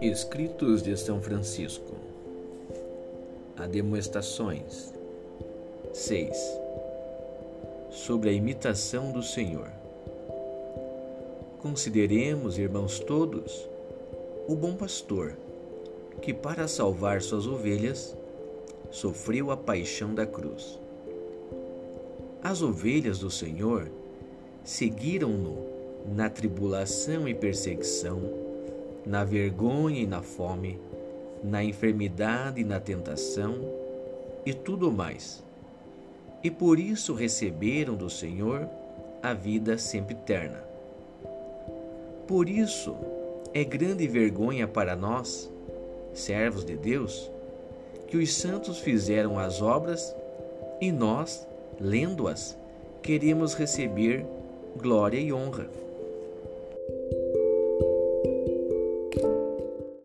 Escritos de São Francisco. Ademoestações. 6 Sobre a imitação do Senhor. Consideremos, irmãos todos, o bom pastor, que para salvar suas ovelhas sofreu a paixão da cruz. As ovelhas do Senhor seguiram-no na tribulação e perseguição na vergonha e na fome, na enfermidade e na tentação e tudo mais. E por isso receberam do Senhor a vida sempre eterna. Por isso é grande vergonha para nós, servos de Deus, que os santos fizeram as obras e nós, lendo-as, queremos receber glória e honra.